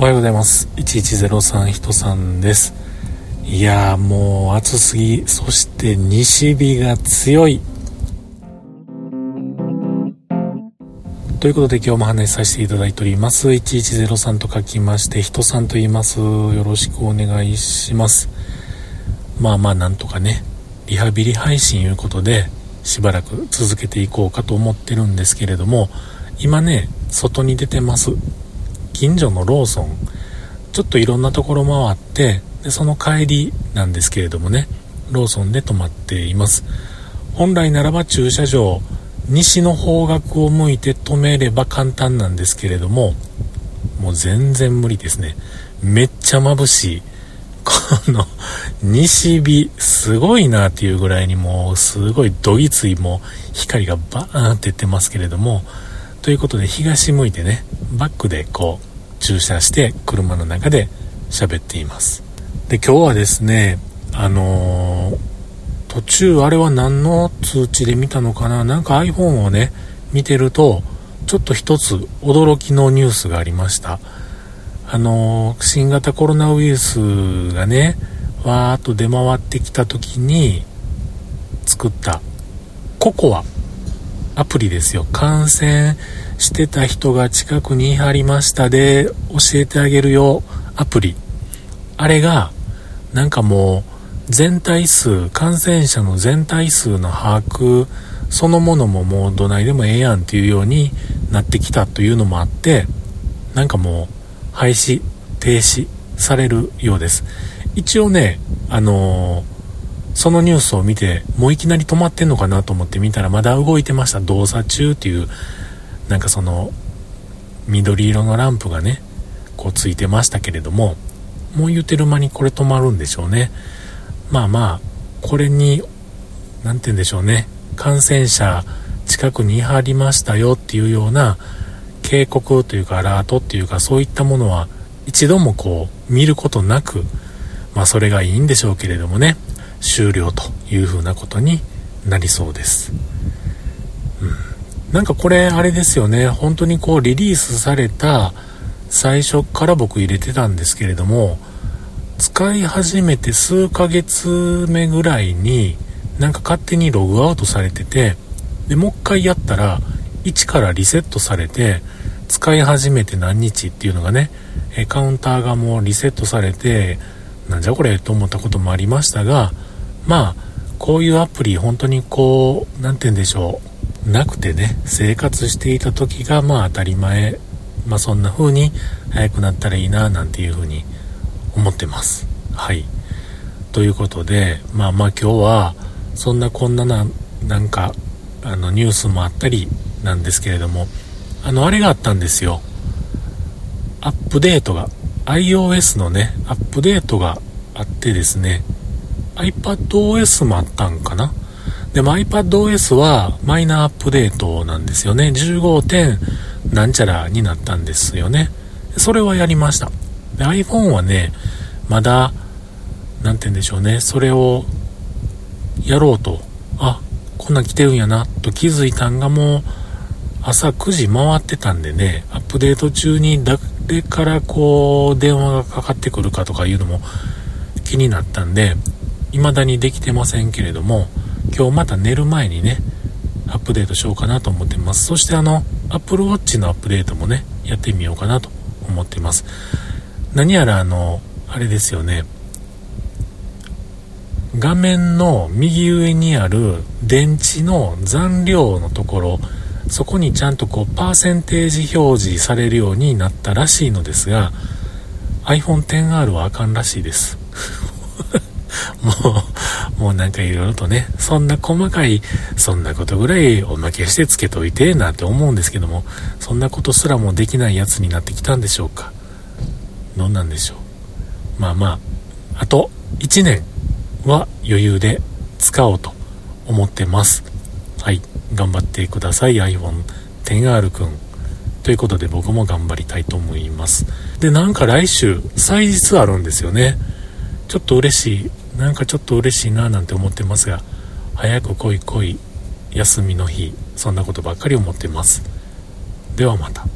おはようございます。1103人さんです。いやーもう暑すぎ、そして西日が強い。ということで今日も話させていただいております。1103と書きまして、人さんと言います。よろしくお願いします。まあまあなんとかね、リハビリ配信いうことで、しばらく続けていこうかと思ってるんですけれども、今ね、外に出てます。近所のローソン、ちょっといろんなところ回って、でその帰りなんですけれどもね、ローソンで泊まっています。本来ならば駐車場、西の方角を向いて止めれば簡単なんですけれども、もう全然無理ですね。めっちゃ眩しい。この西日すごいなっていうぐらいにもうすごいどぎついも光がバーンって出てますけれどもということで東向いてねバックでこう駐車して車の中で喋っています。で今日はですねあのー、途中あれは何の通知で見たのかな？なんか iPhone をね見てるとちょっと一つ驚きのニュースがありました。あのー、新型コロナウイルスがねわーっと出回ってきた時に作ったココア。アプリですよ。感染してた人が近くにいはりましたで教えてあげるよアプリ。あれが、なんかもう全体数、感染者の全体数の把握そのものももうどないでもええやんっていうようになってきたというのもあって、なんかもう廃止、停止されるようです。一応ね、あのーそのニュースを見て、もういきなり止まってんのかなと思って見たらまだ動いてました。動作中っていう、なんかその、緑色のランプがね、こうついてましたけれども、もう言うてる間にこれ止まるんでしょうね。まあまあ、これに、何て言うんでしょうね、感染者近くにいはりましたよっていうような警告というかアラートっていうかそういったものは一度もこう見ることなく、まあそれがいいんでしょうけれどもね、終了というふうなことになりそうです。うん、なんかこれあれですよね、本当にこうリリースされた最初から僕入れてたんですけれども、使い始めて数ヶ月目ぐらいになんか勝手にログアウトされてて、で、もう一回やったら、1からリセットされて、使い始めて何日っていうのがね、カウンターがもうリセットされて、なんじゃこれと思ったこともありましたが、まあ、こういうアプリ、本当にこう、何て言うんでしょう、なくてね、生活していた時がまあ当たり前、まあそんな風に早くなったらいいな、なんていう風に思ってます。はい。ということで、まあまあ今日は、そんなこんなな、なんか、あの、ニュースもあったりなんですけれども、あの、あれがあったんですよ。アップデートが、iOS のね、アップデートがあってですね、iPadOS もあったんかな？でも iPadOS はマイナーアップデートなんですよね。15. 点なんちゃらになったんですよね。それはやりました。で iPhone はね、まだ、なんて言うんでしょうね。それをやろうと、あ、こんなん来てるんやな、と気づいたんがもう朝9時回ってたんでね、アップデート中に誰からこう電話がかかってくるかとかいうのも気になったんで、未だにできてませんけれども、今日また寝る前にね、アップデートしようかなと思ってます。そしてあの、Apple Watch のアップデートもね、やってみようかなと思ってます。何やらあの、あれですよね、画面の右上にある電池の残量のところ、そこにちゃんとこう、パーセンテージ表示されるようになったらしいのですが、iPhone XR はあかんらしいです。もう、もうなんかいろいろとね、そんな細かい、そんなことぐらいおまけしてつけといて、なんて思うんですけども、そんなことすらもできないやつになってきたんでしょうか。どんなんでしょう。まあまあ、あと1年は余裕で使おうと思ってます。はい。頑張ってください。iPhone XR くん。ということで僕も頑張りたいと思います。で、なんか来週、祭日あるんですよね。ちょっと嬉しいなんかちょっと嬉しいななんて思ってますが早く来い来い休みの日そんなことばっかり思ってます。ではまた。